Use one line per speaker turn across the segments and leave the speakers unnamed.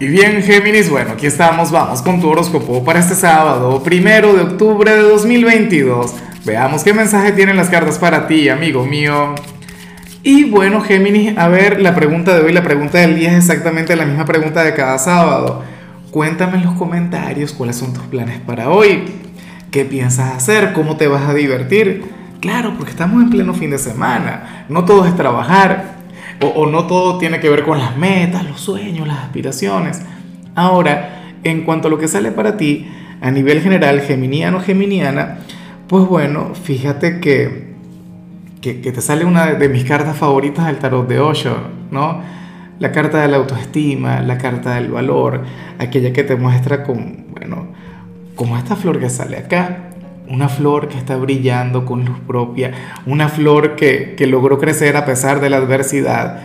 Y bien, Géminis, bueno, aquí estamos, vamos con tu horóscopo para este sábado, primero de octubre de 2022. Veamos qué mensaje tienen las cartas para ti, amigo mío. Y bueno, Géminis, a ver, la pregunta de hoy, la pregunta del día es exactamente la misma pregunta de cada sábado. Cuéntame en los comentarios cuáles son tus planes para hoy. ¿Qué piensas hacer? ¿Cómo te vas a divertir? Claro, porque estamos en pleno fin de semana. No todo es trabajar o, no todo tiene que ver con las metas, los sueños, las aspiraciones. Ahora, en cuanto a lo que sale para ti, a nivel general, geminiano, geminiana, pues bueno, fíjate que, que, te sale una de mis cartas favoritas del tarot de Osho, ¿no? La carta de la autoestima, la carta del valor, aquella que te muestra con, bueno, como esta flor que sale acá, una flor que está brillando con luz propia, una flor que, logró crecer a pesar de la adversidad.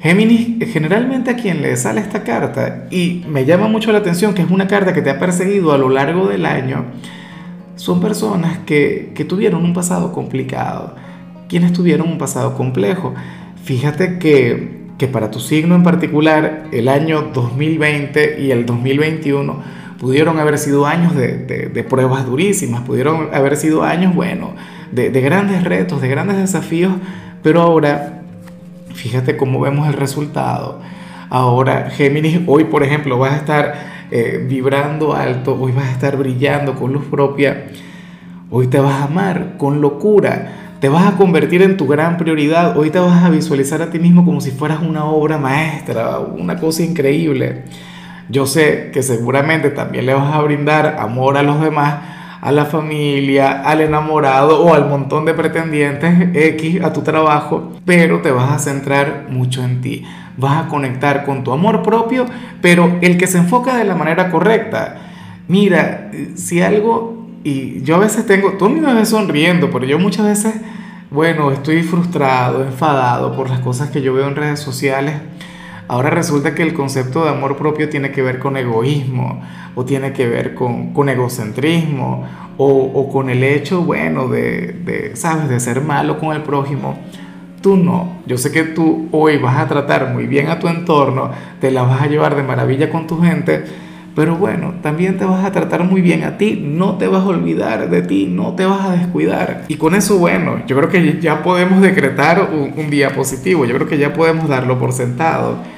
Géminis, generalmente a quien le sale esta carta, y me llama mucho la atención que es una carta que te ha perseguido a lo largo del año, son personas que, que tuvieron un pasado complicado, quienes tuvieron un pasado complejo. Fíjate que, que para tu signo en particular, el año 2020 y el 2021 pudieron haber sido años de, pruebas durísimas, pudieron haber sido años, bueno, de, grandes retos, de grandes desafíos, pero ahora, fíjate cómo vemos el resultado. Ahora, Géminis, hoy por ejemplo vas a estar eh, vibrando alto, hoy vas a estar brillando con luz propia, hoy te vas a amar con locura, te vas a convertir en tu gran prioridad, hoy te vas a visualizar a ti mismo como si fueras una obra maestra, una cosa increíble. Yo sé que seguramente también le vas a brindar amor a los demás, a la familia, al enamorado o al montón de pretendientes X a tu trabajo, pero te vas a centrar mucho en ti. Vas a conectar con tu amor propio, pero el que se enfoca de la manera correcta. Mira, si algo, y yo a veces tengo, tú me ves sonriendo, pero yo muchas veces, bueno, estoy frustrado, enfadado por las cosas que yo veo en redes sociales Ahora resulta que el concepto de amor propio tiene que ver con egoísmo o tiene que ver con, con egocentrismo o, o, con el hecho, bueno, de, de, ¿sabes?, de ser malo con el prójimo. Tú no. Yo sé que tú hoy vas a tratar muy bien a tu entorno, te la vas a llevar de maravilla con tu gente, pero bueno, también te vas a tratar muy bien a ti, no te vas a olvidar de ti, no te vas a descuidar. Y con eso, bueno, yo creo que ya podemos decretar un, un día positivo, yo creo que ya podemos darlo por sentado.